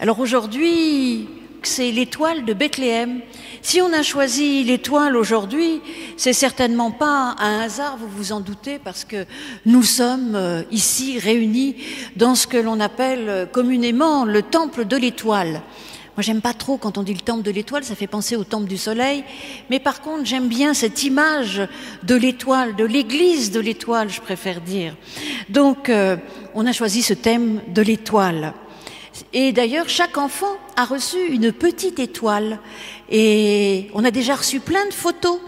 Alors aujourd'hui, c'est l'étoile de Bethléem. Si on a choisi l'étoile aujourd'hui, c'est certainement pas un hasard, vous vous en doutez, parce que nous sommes euh, ici réunis dans ce que l'on appelle euh, communément le temple de l'étoile. Moi, j'aime pas trop quand on dit le temple de l'étoile, ça fait penser au temple du soleil. Mais par contre, j'aime bien cette image de l'étoile, de l'église de l'étoile, je préfère dire. Donc, euh, on a choisi ce thème de l'étoile. Et d'ailleurs, chaque enfant a reçu une petite étoile. Et on a déjà reçu plein de photos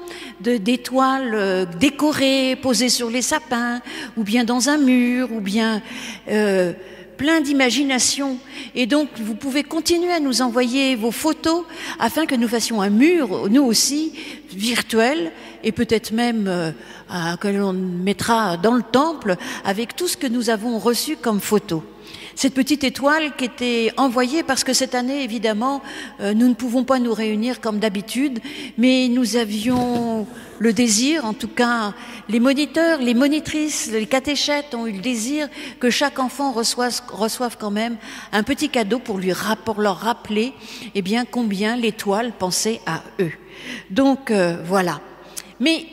d'étoiles euh, décorées, posées sur les sapins, ou bien dans un mur, ou bien euh, plein d'imagination. Et donc, vous pouvez continuer à nous envoyer vos photos afin que nous fassions un mur, nous aussi, virtuel, et peut-être même euh, que l'on mettra dans le temple avec tout ce que nous avons reçu comme photos cette petite étoile qui était envoyée parce que cette année, évidemment, euh, nous ne pouvons pas nous réunir comme d'habitude, mais nous avions le désir, en tout cas, les moniteurs, les monitrices, les catéchètes ont eu le désir que chaque enfant reçoive, quand même un petit cadeau pour leur rappeler eh bien, combien l'étoile pensait à eux. Donc euh, voilà. Mais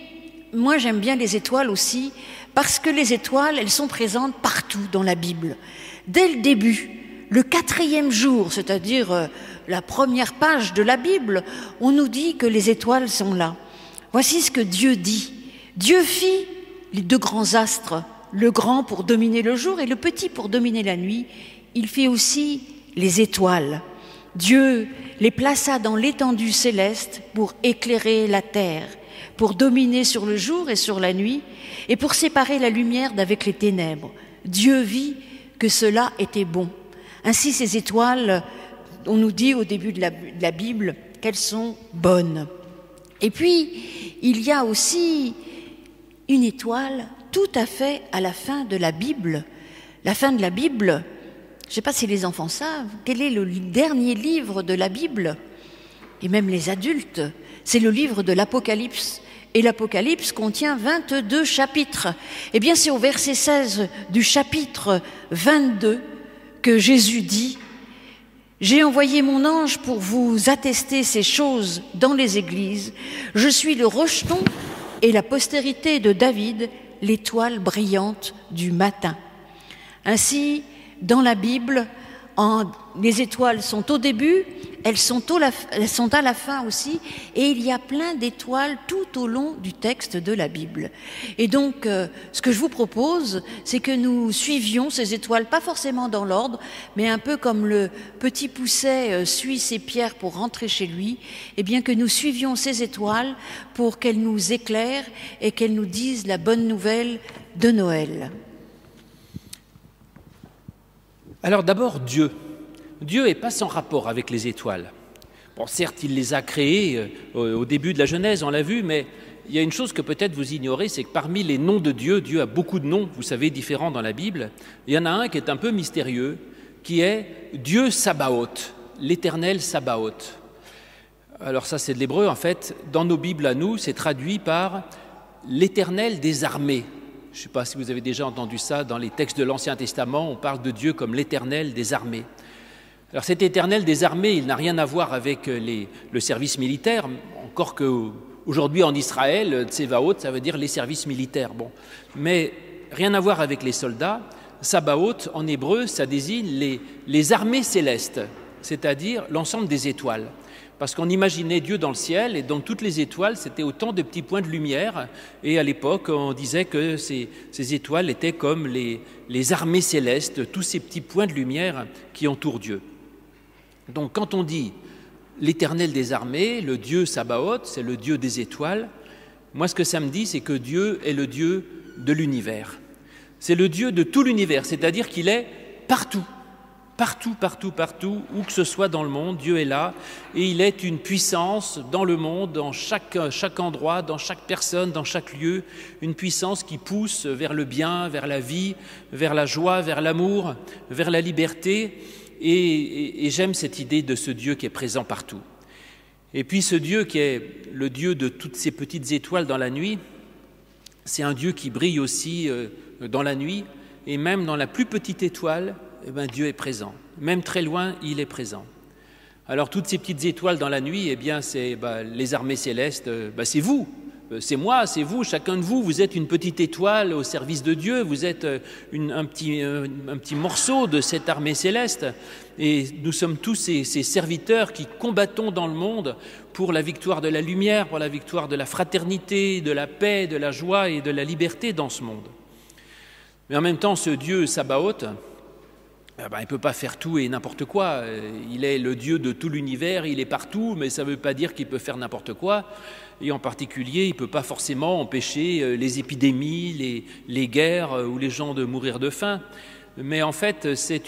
moi j'aime bien les étoiles aussi parce que les étoiles, elles sont présentes partout dans la Bible. Dès le début, le quatrième jour, c'est-à-dire euh, la première page de la Bible, on nous dit que les étoiles sont là. Voici ce que Dieu dit. Dieu fit les deux grands astres, le grand pour dominer le jour et le petit pour dominer la nuit. Il fit aussi les étoiles. Dieu les plaça dans l'étendue céleste pour éclairer la terre, pour dominer sur le jour et sur la nuit, et pour séparer la lumière d'avec les ténèbres. Dieu vit cela était bon. Ainsi, ces étoiles, on nous dit au début de la, Bible qu'elles sont bonnes. Et puis, il y a aussi une étoile tout à fait à la fin de la Bible. La fin de la Bible, je ne sais pas si les enfants savent, quel est le dernier livre de la Bible? Et même les adultes, c'est le livre de l'Apocalypse. Et l'Apocalypse contient 22 chapitres. Eh bien, c'est au verset 16 du chapitre 22 que Jésus dit J'ai envoyé mon ange pour vous attester ces choses dans les églises. Je suis le rejeton et la postérité de David, l'étoile brillante du matin. Ainsi, dans la Bible, les étoiles sont au début, elles sont, à la fin aussi, et il y a plein d'étoiles tout au long du texte de la Bible. Et donc, euh, ce que je vous propose, c'est que nous suivions ces étoiles, pas forcément dans l'ordre, mais un peu comme le petit pousset euh, suit ses pierres pour rentrer chez lui, et bien que nous suivions ces étoiles pour qu'elles nous éclairent et qu'elles nous disent la bonne nouvelle de Noël. Alors d'abord, Dieu. Dieu n'est pas sans rapport avec les étoiles. Bon, certes, il les a créées euh, au début de la Genèse, on l'a vu, mais il y a une chose que peut-être vous ignorez, c'est que parmi les noms de Dieu, Dieu a beaucoup de noms, vous savez, différents dans la Bible. Il y en a un qui est un peu mystérieux, qui est Dieu Sabaoth, l'éternel Sabaoth. Alors ça, c'est de l'hébreu, en fait. Dans nos Bibles à nous, c'est traduit par l'éternel des armées. Je ne sais pas si vous avez déjà entendu ça dans les textes de l'Ancien Testament, on parle de Dieu comme l'éternel des armées. Alors cet éternel des armées, il n'a rien à voir avec euh, le service militaire, encore qu'aujourd'hui en Israël, Tsevaot, ça veut dire les services militaires. Bon. Mais rien à voir avec les soldats. Sabaoth, en hébreu, ça désigne les armées célestes, c'est-à-dire l'ensemble des étoiles parce qu'on imaginait Dieu dans le ciel et dans toutes les étoiles, c'était autant de petits points de lumière. Et à l'époque, on disait que ces, étoiles étaient comme les, armées célestes, tous ces petits points de lumière qui entourent Dieu. Donc quand on dit l'éternel des armées, le Dieu Sabaoth, c'est le Dieu des étoiles, moi ce que ça me dit, c'est que Dieu est le Dieu de l'univers. C'est le Dieu de tout l'univers, c'est-à-dire qu'il est partout. Partout, partout, partout, où que ce soit dans le monde, Dieu est là et il est une puissance dans le monde, dans chaque, chaque endroit, dans chaque personne, dans chaque lieu, une puissance qui pousse vers le bien, vers la vie, vers la joie, vers l'amour, vers la liberté. Et, j'aime cette idée de ce Dieu qui est présent partout. Et puis ce Dieu qui est le Dieu de toutes ces petites étoiles dans la nuit, c'est un Dieu qui brille aussi euh, dans la nuit et même dans la plus petite étoile, eh ben, Dieu est présent. Même très loin, il est présent. Alors toutes ces petites étoiles dans la nuit, eh bien, c'est bah, les armées célestes, euh, bah, c'est vous, c'est moi, c'est vous, chacun de vous, vous êtes une petite étoile au service de Dieu, vous êtes euh, un, petit, un, petit, morceau de cette armée céleste, et nous sommes tous ces, serviteurs qui combattons dans le monde pour la victoire de la lumière, pour la victoire de la fraternité, de la paix, de la joie et de la liberté dans ce monde. Mais en même temps, ce Dieu Sabaoth, ben, il ne peut pas faire tout et n'importe quoi. Il est le Dieu de tout l'univers, il est partout, mais ça ne veut pas dire qu'il peut faire n'importe quoi. Et en particulier, il ne peut pas forcément empêcher euh, les épidémies, les, guerres euh, ou les gens de mourir de faim. Mais en fait, c'est,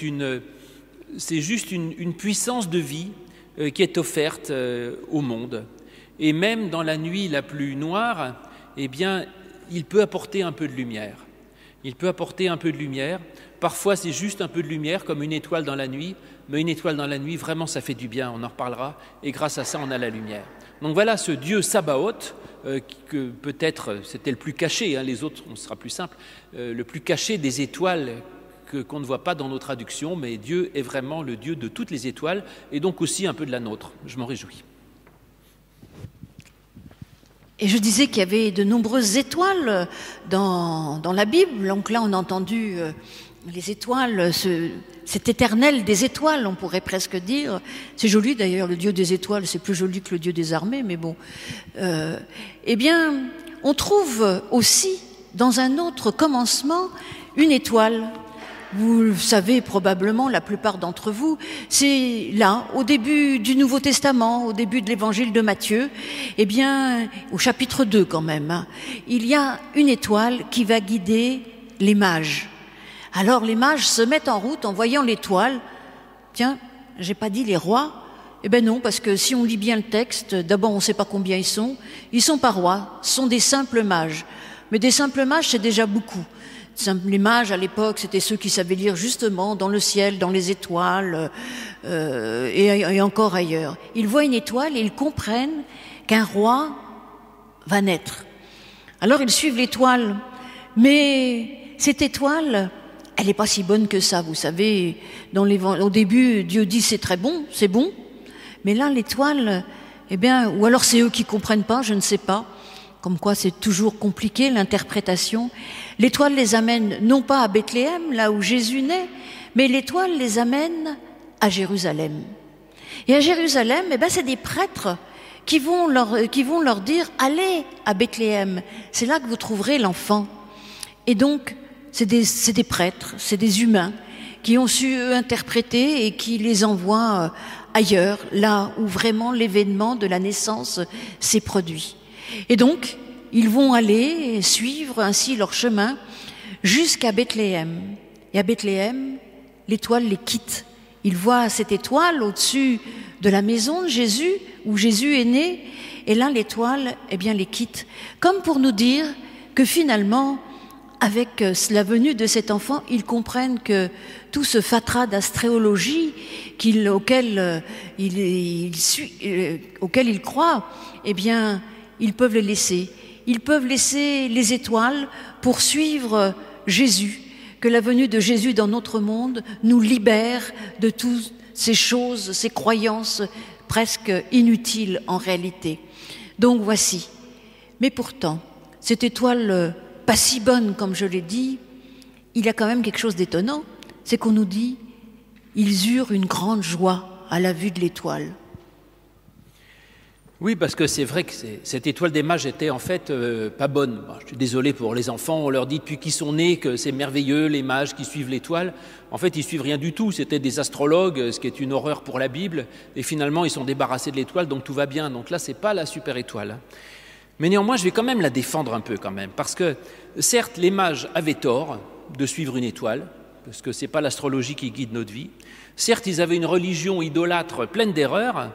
juste une, une, puissance de vie euh, qui est offerte au monde. Et même dans la nuit la plus noire, eh bien, il peut apporter un peu de lumière. Il peut apporter un peu de lumière. Parfois, c'est juste un peu de lumière, comme une étoile dans la nuit, mais une étoile dans la nuit, vraiment, ça fait du bien, on en reparlera, et grâce à ça, on a la lumière. Donc voilà ce Dieu Sabaoth, euh, que peut-être c'était le plus caché, hein, les autres, on sera plus simple, euh, le plus caché des étoiles qu'on ne voit pas dans nos traductions, mais Dieu est vraiment le Dieu de toutes les étoiles, et donc aussi un peu de la nôtre. Je m'en réjouis. Et je disais qu'il y avait de nombreuses étoiles dans, dans la Bible. Donc là, on a entendu euh, les étoiles, ce, cet éternel des étoiles, on pourrait presque dire. C'est joli d'ailleurs, le dieu des étoiles, c'est plus joli que le dieu des armées, mais bon. Euh, eh bien, on trouve aussi dans un autre commencement une étoile. Vous le savez probablement, la plupart d'entre vous, c'est là, au début du Nouveau Testament, au début de l'évangile de Matthieu, eh bien, au chapitre 2 quand même, hein, il y a une étoile qui va guider les mages. Alors les mages se mettent en route en voyant l'étoile. Tiens, j'ai pas dit les rois. Eh ben non, parce que si on lit bien le texte, d'abord on ne sait pas combien ils sont. Ils sont pas rois, ce sont des simples mages. Mais des simples mages, c'est déjà beaucoup. Les mages à l'époque, c'était ceux qui savaient lire justement dans le ciel, dans les étoiles euh, et, encore ailleurs. Ils voient une étoile et ils comprennent qu'un roi va naître. Alors ils suivent l'étoile, mais cette étoile, elle n'est pas si bonne que ça. Vous savez, dans les, au début, Dieu dit c'est très bon, c'est bon. Mais là, l'étoile, eh bien, ou alors c'est eux qui comprennent pas, je ne sais pas. Comme quoi, c'est toujours compliqué l'interprétation. L'étoile les amène non pas à Bethléem, là où Jésus naît, mais l'étoile les amène à Jérusalem. Et à Jérusalem, eh ben, c'est des prêtres qui vont leur, dire allez à Bethléem. C'est là que vous trouverez l'enfant. Et donc, c'est des, des, prêtres, c'est des humains qui ont su interpréter et qui les envoient euh, ailleurs, là où vraiment l'événement de la naissance s'est produit. Et donc, ils vont aller suivre ainsi leur chemin jusqu'à Bethléem. Et à Bethléem, l'étoile les quitte. Ils voient cette étoile au-dessus de la maison de Jésus, où Jésus est né, et là l'étoile, eh bien, les quitte. Comme pour nous dire que finalement, avec euh, la venue de cet enfant, ils comprennent que tout ce fatras d'astréologie auquel, euh, euh, auquel ils croient, eh bien, ils peuvent le laisser. Ils peuvent laisser les étoiles pour suivre Jésus, que la venue de Jésus dans notre monde nous libère de toutes ces choses, ces croyances presque inutiles en réalité. Donc voici. Mais pourtant, cette étoile pas si bonne comme je l'ai dit, il y a quand même quelque chose d'étonnant, c'est qu'on nous dit ils eurent une grande joie à la vue de l'étoile. Oui, parce que c'est vrai que cette étoile des mages était en fait euh, pas bonne. je suis désolé pour les enfants, on leur dit depuis qu'ils sont nés que c'est merveilleux, les mages qui suivent l'étoile. En fait, ils suivent rien du tout. C'était des astrologues, ce qui est une horreur pour la Bible. Et finalement, ils sont débarrassés de l'étoile, donc tout va bien. Donc là, c'est pas la super étoile. Mais néanmoins, je vais quand même la défendre un peu quand même, parce que certes, les mages avaient tort de suivre une étoile, parce que ce n'est pas l'astrologie qui guide notre vie. Certes, ils avaient une religion idolâtre pleine d'erreurs,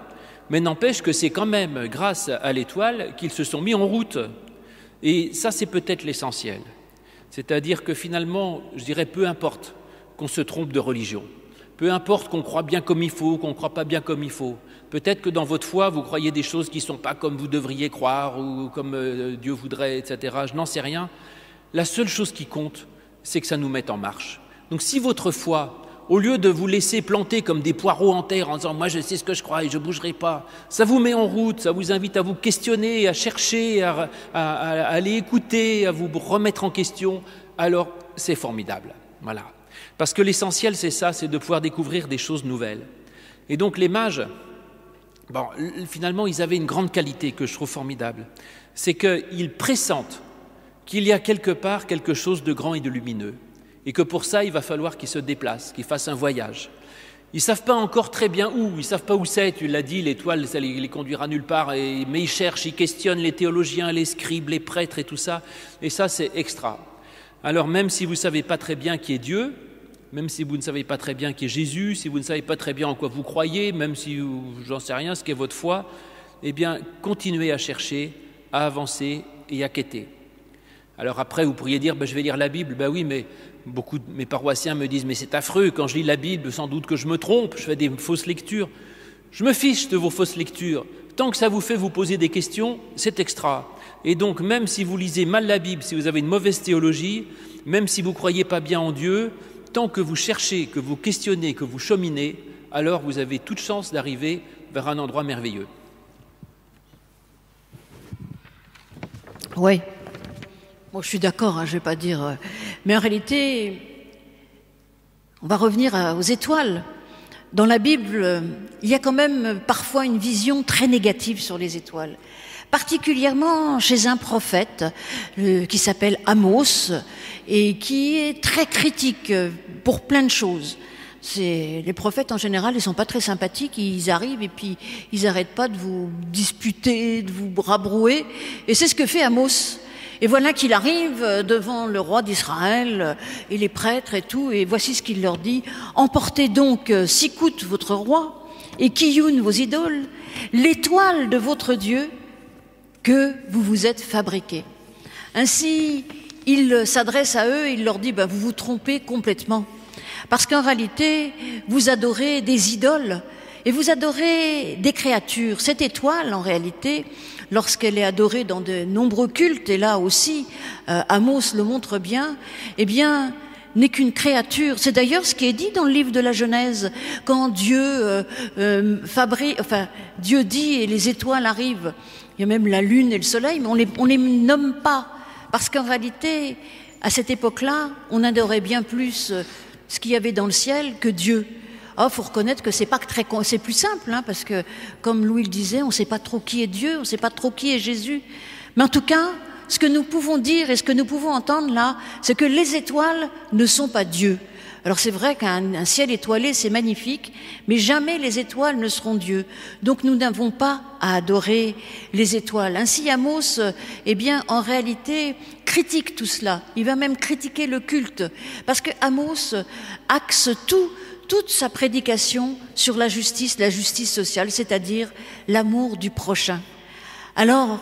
mais n'empêche que c'est quand même grâce à l'étoile qu'ils se sont mis en route. Et ça, c'est peut-être l'essentiel. C'est-à-dire que finalement, je dirais, peu importe qu'on se trompe de religion, peu importe qu'on croit bien comme il faut, qu'on ne croit pas bien comme il faut, Peut-être que dans votre foi, vous croyez des choses qui ne sont pas comme vous devriez croire ou comme euh, Dieu voudrait, etc. Je n'en sais rien. La seule chose qui compte, c'est que ça nous mette en marche. Donc si votre foi, au lieu de vous laisser planter comme des poireaux en terre en disant moi je sais ce que je crois et je ne bougerai pas, ça vous met en route, ça vous invite à vous questionner, à chercher, à, aller écouter, à vous remettre en question, alors c'est formidable. Voilà. Parce que l'essentiel, c'est ça, c'est de pouvoir découvrir des choses nouvelles. Et donc les mages, finalement, ils avaient une grande qualité que je trouve formidable. C'est qu'ils pressentent qu'il y a quelque part quelque chose de grand et de lumineux. Et que pour ça, il va falloir qu'ils se déplacent, qu'ils fassent un voyage. Ils ne savent pas encore très bien où, ils ne savent pas où c'est, tu l'as dit, l'étoile, ça les, conduira nulle part, mais ils cherchent, ils questionnent les théologiens, les scribes, les prêtres et tout ça, et ça c'est extra. Alors même si vous ne savez pas très bien qui est Dieu, même si vous ne savez pas très bien qui est Jésus, si vous ne savez pas très bien en quoi vous croyez, même si j'en sais rien, ce qu'est votre foi, eh bien, continuez à chercher, à avancer et à quêter. Alors après, vous pourriez dire, ben, je vais lire la Bible. Ben oui, mais beaucoup de mes paroissiens me disent, mais c'est affreux, quand je lis la Bible, sans doute que je me trompe, je fais des fausses lectures. Je me fiche de vos fausses lectures. Tant que ça vous fait vous poser des questions, c'est extra. Et donc, même si vous lisez mal la Bible, si vous avez une mauvaise théologie, même si vous ne croyez pas bien en Dieu, tant que vous cherchez, que vous questionnez, que vous cheminez, alors vous avez toute chance d'arriver vers un endroit merveilleux. Oui, je suis d'accord, hein, je ne vais pas dire. Euh, mais en réalité, on va revenir aux étoiles. Dans la Bible, euh, il y a quand même parfois une vision très négative sur les étoiles particulièrement chez un prophète qui s'appelle Amos et qui est très critique euh, pour plein de choses. Les prophètes en général, ils sont pas très sympathiques, ils arrivent et puis ils n'arrêtent pas de vous disputer, de vous rabrouer, et c'est ce que fait Amos. Et voilà qu'il arrive devant le roi d'Israël et les prêtres et tout, et voici ce qu'il leur dit Emportez donc euh, Sikout, votre roi, et Kiyoun, vos idoles, l'étoile de votre Dieu, que vous vous êtes fabriqués. Ainsi, il s'adresse à eux, il leur dit, ben, vous vous trompez complètement. Parce qu'en réalité, vous adorez des idoles et vous adorez des créatures. Cette étoile, en réalité, lorsqu'elle est adorée dans de nombreux cultes, et là aussi, euh, Amos le montre bien, eh bien, n'est qu'une créature. C'est d'ailleurs ce qui est dit dans le livre de la Genèse, quand Dieu euh, euh, fabrique, enfin, Dieu dit et les étoiles arrivent. Il y a même la lune et le soleil, mais on les, on les nomme pas. Parce qu'en réalité, à cette époque-là, on adorait bien plus ce qu'il y avait dans le ciel que Dieu. Oh, faut reconnaître que c'est pas très, c'est plus simple, hein, parce que comme Louis le disait, on ne sait pas trop qui est Dieu, on ne sait pas trop qui est Jésus. Mais en tout cas, ce que nous pouvons dire et ce que nous pouvons entendre là, c'est que les étoiles ne sont pas Dieu. Alors c'est vrai qu'un ciel étoilé, c'est magnifique, mais jamais les étoiles ne seront Dieu. Donc nous n'avons pas à adorer les étoiles. Ainsi Amos, eh bien, en réalité, critique tout cela. Il va même critiquer le culte, parce que Amos axe tout, toute sa prédication sur la justice, la justice sociale, c'est-à-dire l'amour du prochain. Alors,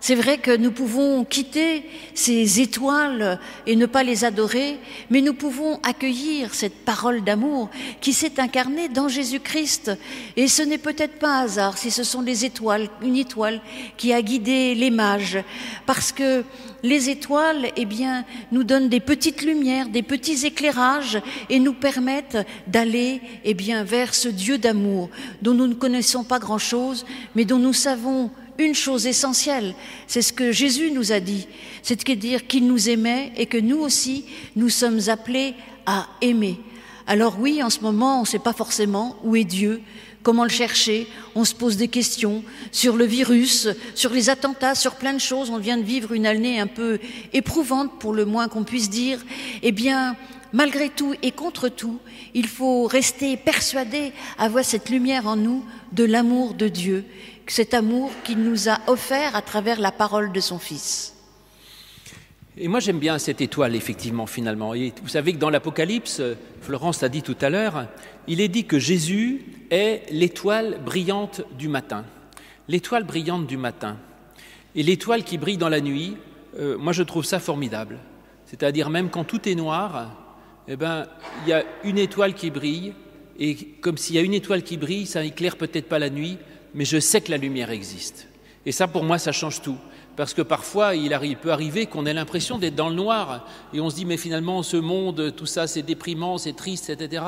c'est vrai que nous pouvons quitter ces étoiles et ne pas les adorer, mais nous pouvons accueillir cette parole d'amour qui s'est incarnée dans Jésus-Christ. Et ce n'est peut-être pas un hasard si ce sont les étoiles, une étoile qui a guidé les mages, parce que les étoiles, eh nous donnent des petites lumières, des petits éclairages et nous permettent d'aller, eh bien, vers ce Dieu d'amour dont nous ne connaissons pas grand-chose, mais dont nous savons une chose essentielle, c'est ce que Jésus nous a dit, c'est de dire qu'il nous aimait et que nous aussi, nous sommes appelés à aimer. Alors oui, en ce moment, on ne sait pas forcément où est Dieu, comment le chercher, on se pose des questions sur le virus, sur les attentats, sur plein de choses, on vient de vivre une année un peu éprouvante pour le moins qu'on puisse dire. Eh bien, malgré tout et contre tout, il faut rester persuadé, avoir cette lumière en nous de l'amour de Dieu cet amour qu'il nous a offert à travers la parole de son Fils. Et moi j'aime bien cette étoile, effectivement, finalement. Vous savez que dans l'Apocalypse, Florence l'a dit tout à l'heure, il est dit que Jésus est l'étoile brillante du matin. L'étoile brillante du matin. Et l'étoile qui brille dans la nuit, euh, moi je trouve ça formidable. C'est-à-dire même quand tout est noir, eh ben, il y a une étoile qui brille, et comme s'il y a une étoile qui brille, ça éclaire peut-être pas la nuit, mais je sais que la lumière existe. Et ça, pour moi, ça change tout. Parce que parfois il, peut arriver qu'on ait l'impression d'être dans le noir, et on se dit mais finalement ce monde, tout ça c'est déprimant, c'est triste, etc.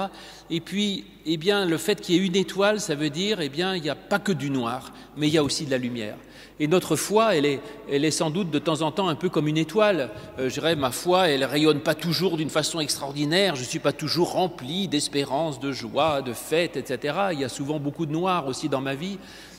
Et puis, eh bien, le fait qu'il y ait une étoile, ça veut dire, eh bien, il n'y a pas que du noir, mais il y a aussi de la lumière. Et notre foi, elle est, elle est sans doute de temps en temps un peu comme une étoile. Euh, je dirais, ma foi, elle rayonne pas toujours d'une façon extraordinaire. Je ne suis pas toujours rempli d'espérance, de joie, de fête, etc. Il y a souvent beaucoup de noir aussi dans ma vie.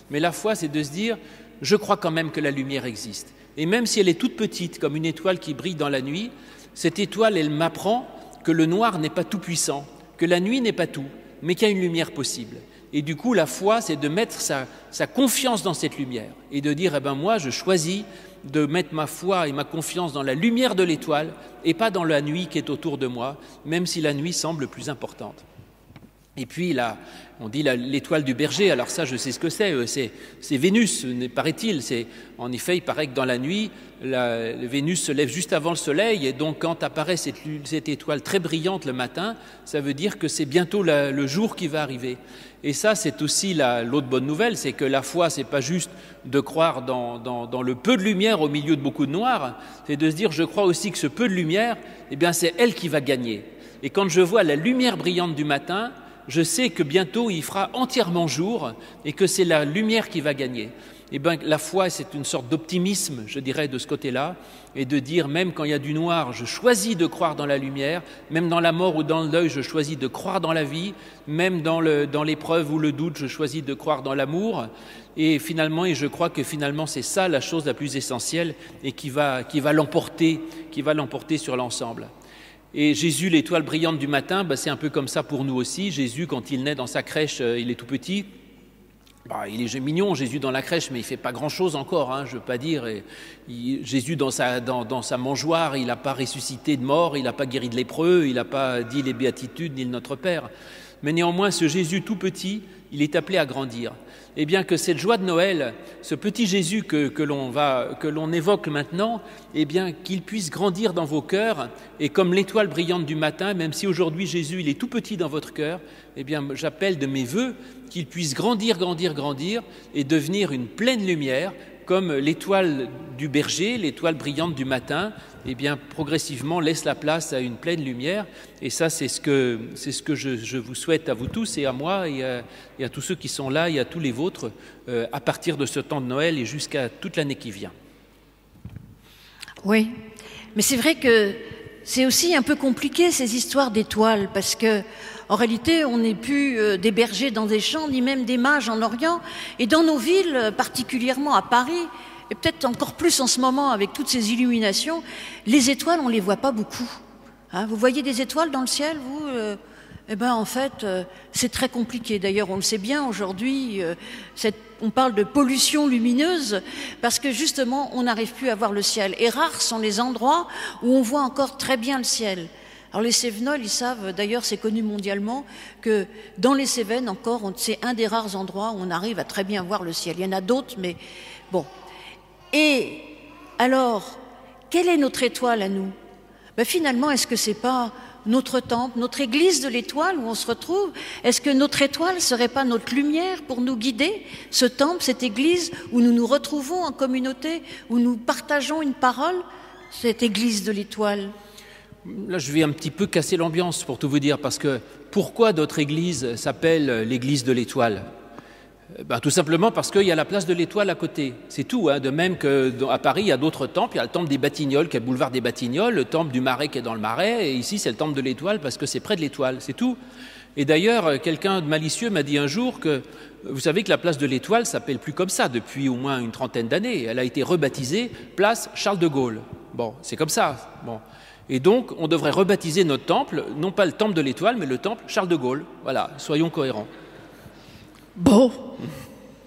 Mais la foi, c'est de se dire, je crois quand même que la lumière existe. Et même si elle est toute petite, comme une étoile qui brille dans la nuit, cette étoile, elle m'apprend que le noir n'est pas tout puissant, que la nuit n'est pas tout, mais qu'il y a une lumière possible. Et du coup, la foi, c'est de mettre sa, confiance dans cette lumière et de dire, eh ben moi, je choisis de mettre ma foi et ma confiance dans la lumière de l'étoile et pas dans la nuit qui est autour de moi, même si la nuit semble plus importante. Et puis là, on dit l'étoile du berger, alors ça je sais ce que c'est, euh, c'est Vénus, paraît-il. En effet, il paraît que dans la nuit, Vénus se lève juste avant le soleil, et donc quand apparaît cette, cette étoile très brillante le matin, ça veut dire que c'est bientôt le jour qui va arriver. Et ça, c'est aussi l'autre bonne nouvelle, c'est que la foi, c'est pas juste de croire dans, dans, le peu de lumière au milieu de beaucoup de noir, c'est de se dire, je crois aussi que ce peu de lumière, eh bien, c'est elle qui va gagner. Et quand je vois la lumière brillante du matin, je sais que bientôt il fera entièrement jour et que c'est la lumière qui va gagner. Eh bien, la foi, c'est une sorte d'optimisme, je dirais, de ce côté-là, et de dire, même quand il y a du noir, je choisis de croire dans la lumière, même dans la mort ou dans le deuil, je choisis de croire dans la vie, même dans l'épreuve ou le doute, je choisis de croire dans l'amour. Et finalement, et je crois que finalement, c'est ça la chose la plus essentielle et qui va l'emporter, qui va l'emporter sur l'ensemble. Et Jésus, l'étoile brillante du matin, bah, c'est un peu comme ça pour nous aussi. Jésus, quand il naît dans sa crèche, euh, il est tout petit. Bah, il est mignon, Jésus dans la crèche, mais il fait pas grand-chose encore, hein, je veux pas dire. Jésus dans sa, dans, sa mangeoire, il n'a pas ressuscité de mort, il n'a pas guéri de lépreux, il n'a pas dit les béatitudes ni le Notre Père. Mais néanmoins, ce Jésus tout petit, il est appelé à grandir. Et bien que cette joie de Noël, ce petit Jésus que, l'on évoque maintenant, eh bien qu'il puisse grandir dans vos cœurs et comme l'étoile brillante du matin, même si aujourd'hui Jésus est tout petit dans votre cœur, eh bien j'appelle de mes voeux qu'il puisse grandir, grandir, grandir et devenir une pleine lumière comme l'étoile du berger, l'étoile brillante du matin, eh bien, progressivement laisse la place à une pleine lumière. Et ça, c'est ce que, c'est ce que je, vous souhaite à vous tous et à moi et à, tous ceux qui sont là et à tous les vôtres euh, à partir de ce temps de Noël et jusqu'à toute l'année qui vient. Oui, mais c'est vrai que c'est aussi un peu compliqué ces histoires d'étoiles parce que en réalité, on n'est plus euh, des bergers dans des champs, ni même des mages en Orient. Et dans nos villes, euh, particulièrement à Paris, et peut-être encore plus en ce moment avec toutes ces illuminations, les étoiles, on ne les voit pas beaucoup. Hein, vous voyez des étoiles dans le ciel, vous euh, Eh bien, en fait, c'est très compliqué. D'ailleurs, on le sait bien aujourd'hui. on parle de pollution lumineuse parce que justement, on n'arrive plus à voir le ciel. Et rares sont les endroits où on voit encore très bien le ciel. Alors les Cévenols, ils savent, d'ailleurs c'est connu mondialement, que dans les Cévennes encore, c'est un des rares endroits où on arrive à très bien voir le ciel. Il y en a d'autres, mais bon. Et alors, quelle est notre étoile à nous? Ben, Finalement, est-ce que c'est pas notre temple, notre église de l'étoile où on se retrouve? Est-ce que notre étoile serait pas notre lumière pour nous guider? Ce temple, cette église où nous nous retrouvons en communauté, où nous partageons une parole, cette église de l'étoile? Là, je vais un petit peu casser l'ambiance pour tout vous dire, parce que pourquoi notre église s'appelle l'église de l'étoile? Ben, Tout simplement parce qu'il y a la place de l'étoile à côté. C'est tout. Hein. De même qu'à Paris, il y a d'autres temples. Il y a le temple des Batignolles, qui est le boulevard des Batignolles, le temple du Marais, qui est dans le Marais, et ici, c'est le temple de l'étoile parce que c'est près de l'étoile. C'est tout. Et d'ailleurs, quelqu'un de malicieux m'a dit un jour que vous savez que la place de l'Étoile s'appelle plus comme ça depuis au moins une trentaine d'années. Elle a été rebaptisée place Charles de Gaulle. Bon, c'est comme ça. Bon. Et donc, on devrait rebaptiser notre temple, non pas le temple de l'étoile, mais le temple Charles de Gaulle. Voilà, soyons cohérents. Bon.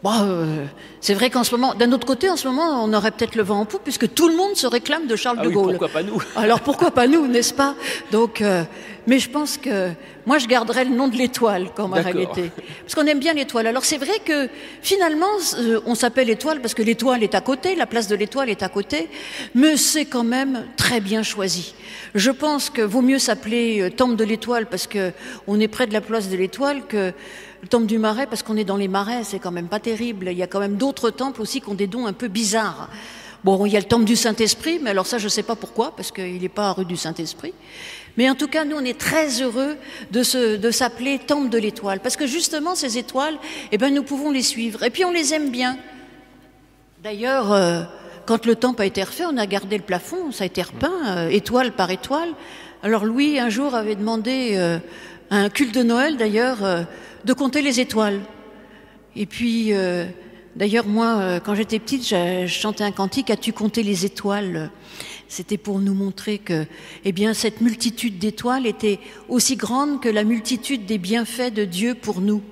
Bah, euh, c'est vrai qu'en ce moment, d'un autre côté, en ce moment, on aurait peut-être le vent en poupe, puisque tout le monde se réclame de Charles ah de Gaulle. pourquoi pas nous Alors pourquoi pas nous, n'est-ce pas? Donc, euh, mais je pense que moi, je garderais le nom de l'étoile comme réalité, parce qu'on aime bien l'étoile. Alors c'est vrai que finalement, euh, on s'appelle étoile parce que l'étoile est à côté, la place de l'étoile est à côté, mais c'est quand même très bien choisi. Je pense que vaut mieux s'appeler temple de l'étoile parce que on est près de la place de l'étoile que le temple du Marais, parce qu'on est dans les marais, c'est quand même pas terrible. Il y a quand même d'autres temples aussi qui ont des dons un peu bizarres. Bon, il y a le temple du Saint-Esprit, mais alors ça, je ne sais pas pourquoi, parce qu'il n'est pas rue du Saint-Esprit. Mais en tout cas, nous, on est très heureux de, de s'appeler temple de l'étoile, parce que justement, ces étoiles, eh ben, nous pouvons les suivre. Et puis, on les aime bien. D'ailleurs, euh, quand le temple a été refait, on a gardé le plafond, ça a été repeint, euh, étoile par étoile. Alors Louis, un jour, avait demandé euh, un culte de Noël, d'ailleurs, de compter les étoiles. Et puis, d'ailleurs, moi, quand j'étais petite, je chantais un cantique, As-tu compté les étoiles? C'était pour nous montrer que, eh bien, cette multitude d'étoiles était aussi grande que la multitude des bienfaits de Dieu pour nous.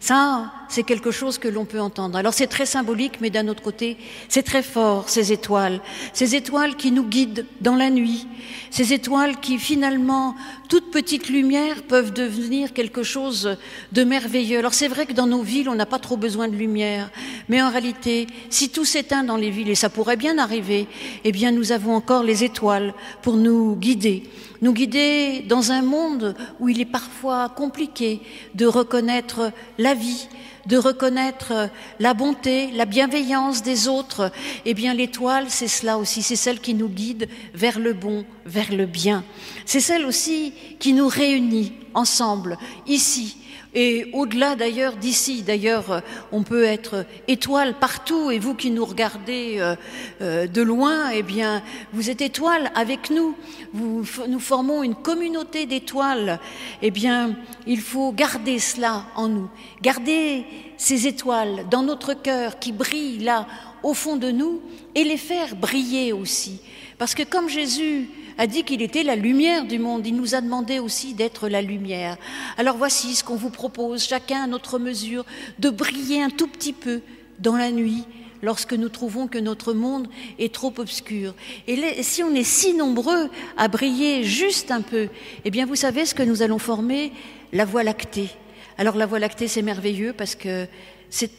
Ça, c'est quelque chose que l'on peut entendre. Alors c'est très symbolique, mais d'un autre côté, c'est très fort, ces étoiles. Ces étoiles qui nous guident dans la nuit. Ces étoiles qui, finalement, toutes petites lumières peuvent devenir quelque chose de merveilleux. Alors c'est vrai que dans nos villes, on n'a pas trop besoin de lumière. Mais en réalité, si tout s'éteint dans les villes, et ça pourrait bien arriver, eh bien, nous avons encore les étoiles pour nous guider nous guider dans un monde où il est parfois compliqué de reconnaître la vie, de reconnaître la bonté, la bienveillance des autres, eh bien l'étoile, c'est cela aussi, c'est celle qui nous guide vers le bon, vers le bien. C'est celle aussi qui nous réunit ensemble, ici, et au-delà d'ailleurs d'ici, d'ailleurs, euh, on peut être étoile partout. Et vous qui nous regardez euh, euh, de loin, eh bien, vous êtes étoile avec nous. Nous formons une communauté d'étoiles. Eh bien, il faut garder cela en nous, garder ces étoiles dans notre cœur qui brillent là au fond de nous et les faire briller aussi. Parce que comme Jésus a dit qu'il était la lumière du monde. Il nous a demandé aussi d'être la lumière. Alors voici ce qu'on vous propose, chacun à notre mesure, de briller un tout petit peu dans la nuit lorsque nous trouvons que notre monde est trop obscur. Et si on est si nombreux à briller juste un peu, eh bien vous savez ce que nous allons former? La Voie lactée. Alors la Voie lactée, c'est merveilleux parce que c'est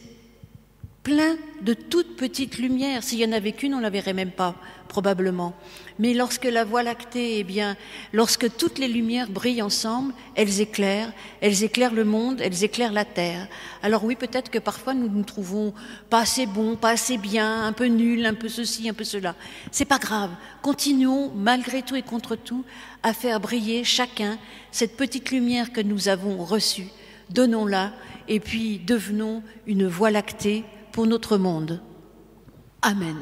plein de toutes petites lumières. S'il y en avait qu'une, on la verrait même pas, probablement. Mais lorsque la Voie lactée, eh bien, lorsque toutes les lumières brillent ensemble, elles éclairent, elles éclairent le monde, elles éclairent la terre. Alors oui, peut-être que parfois nous nous trouvons pas assez bons, pas assez bien, un peu nuls, un peu ceci, un peu cela. C'est pas grave. Continuons, malgré tout et contre tout, à faire briller chacun cette petite lumière que nous avons reçue. Donnons-la et puis devenons une Voie lactée pour notre monde. Amen.